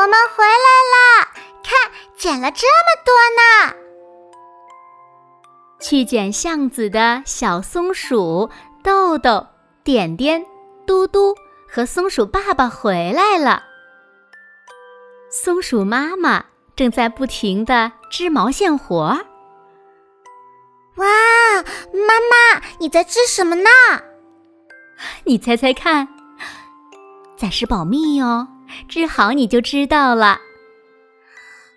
我们回来啦！看，捡了这么多呢。去捡橡子的小松鼠豆豆、点点、嘟嘟和松鼠爸爸回来了。松鼠妈妈正在不停的织毛线活儿。哇，妈妈，你在织什么呢？你猜猜看，暂时保密哟。织好你就知道了。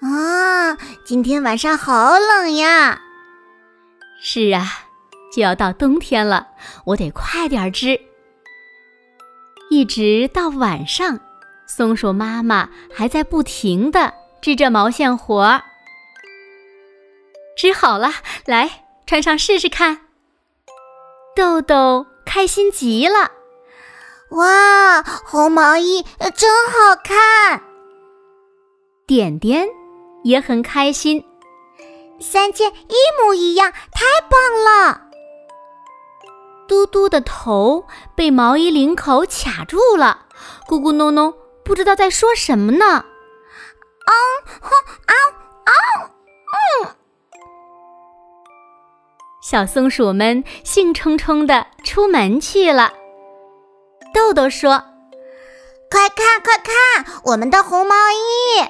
啊，今天晚上好冷呀！是啊，就要到冬天了，我得快点织。一直到晚上，松鼠妈妈还在不停的织着毛线活儿。织好了，来穿上试试看。豆豆开心极了。哇，红毛衣真好看！点点也很开心，三件一模一样，太棒了！嘟嘟的头被毛衣领口卡住了，咕咕哝哝，不知道在说什么呢。啊哼啊啊嗯！小松鼠们兴冲冲的出门去了。豆豆说：“快看，快看，我们的红毛衣！”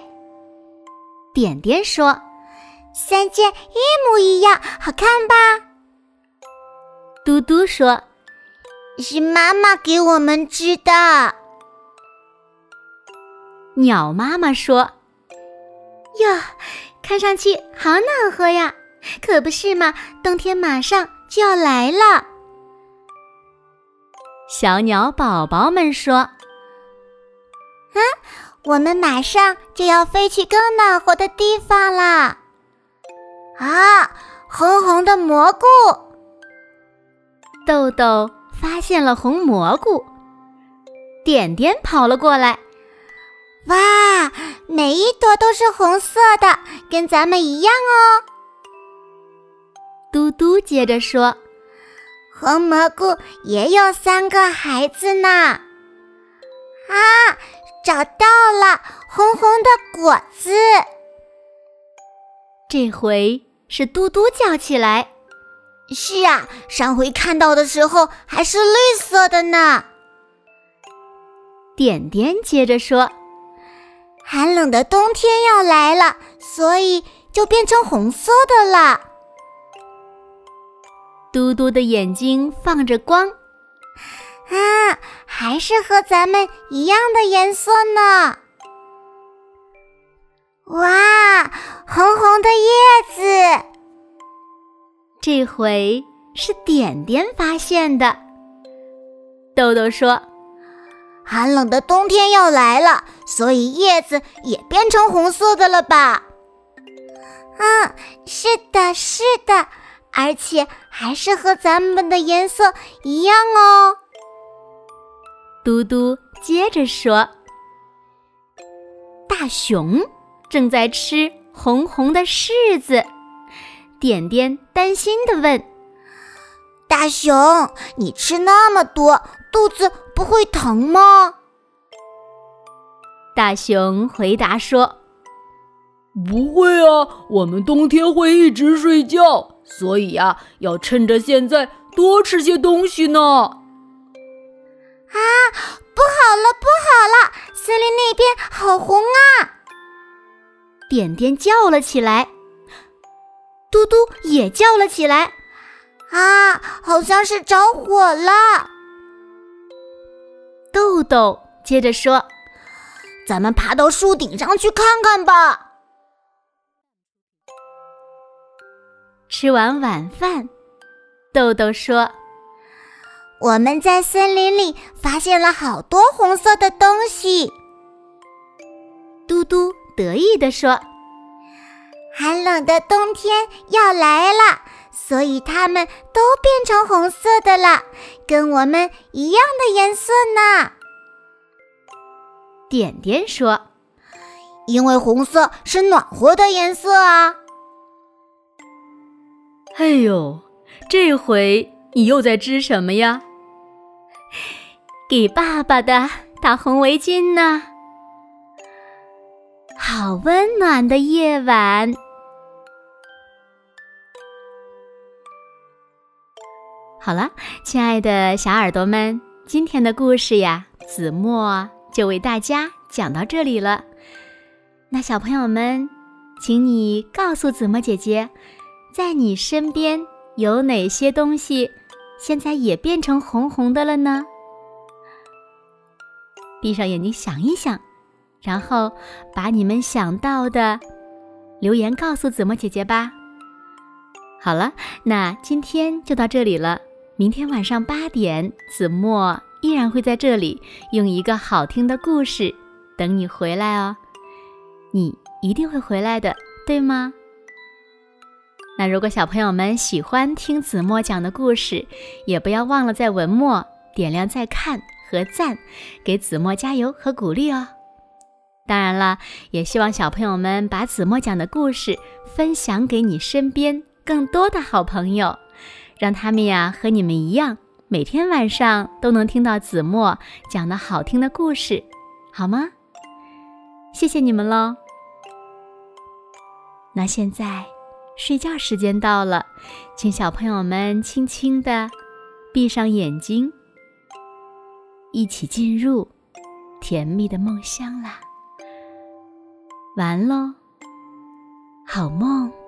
点点说：“三件一模一样，好看吧？”嘟嘟说：“是妈妈给我们织的。”鸟妈妈说：“哟，看上去好暖和呀，可不是嘛？冬天马上就要来了。”小鸟宝宝们说：“啊，我们马上就要飞去更暖和的地方啦！”啊，红红的蘑菇！豆豆发现了红蘑菇，点点跑了过来。哇，每一朵都是红色的，跟咱们一样哦！嘟嘟接着说。红蘑菇也有三个孩子呢！啊，找到了红红的果子。这回是嘟嘟叫起来。是啊，上回看到的时候还是绿色的呢。点点接着说：“寒冷的冬天要来了，所以就变成红色的了。”嘟嘟的眼睛放着光，啊，还是和咱们一样的颜色呢！哇，红红的叶子，这回是点点发现的。豆豆说：“寒冷的冬天要来了，所以叶子也变成红色的了吧？”嗯，是的，是的。而且还是和咱们的颜色一样哦。嘟嘟接着说：“大熊正在吃红红的柿子。”点点担心的问：“大熊，你吃那么多，肚子不会疼吗？”大熊回答说：“不会啊，我们冬天会一直睡觉。”所以呀，要趁着现在多吃些东西呢。啊，不好了，不好了！森林那边好红啊！点点叫了起来，嘟嘟也叫了起来。啊，好像是着火了。豆豆接着说：“咱们爬到树顶上去看看吧。”吃完晚饭，豆豆说：“我们在森林里发现了好多红色的东西。”嘟嘟得意地说：“寒冷的冬天要来了，所以它们都变成红色的了，跟我们一样的颜色呢。”点点说：“因为红色是暖和的颜色啊。”哎呦，这回你又在织什么呀？给爸爸的大红围巾呢。好温暖的夜晚。好了，亲爱的小耳朵们，今天的故事呀，子墨就为大家讲到这里了。那小朋友们，请你告诉子墨姐姐。在你身边有哪些东西现在也变成红红的了呢？闭上眼睛想一想，然后把你们想到的留言告诉子墨姐姐吧。好了，那今天就到这里了。明天晚上八点，子墨依然会在这里用一个好听的故事等你回来哦。你一定会回来的，对吗？那如果小朋友们喜欢听子墨讲的故事，也不要忘了在文末点亮再看和赞，给子墨加油和鼓励哦。当然了，也希望小朋友们把子墨讲的故事分享给你身边更多的好朋友，让他们呀和你们一样，每天晚上都能听到子墨讲的好听的故事，好吗？谢谢你们喽。那现在。睡觉时间到了，请小朋友们轻轻的闭上眼睛，一起进入甜蜜的梦乡啦！完喽，好梦。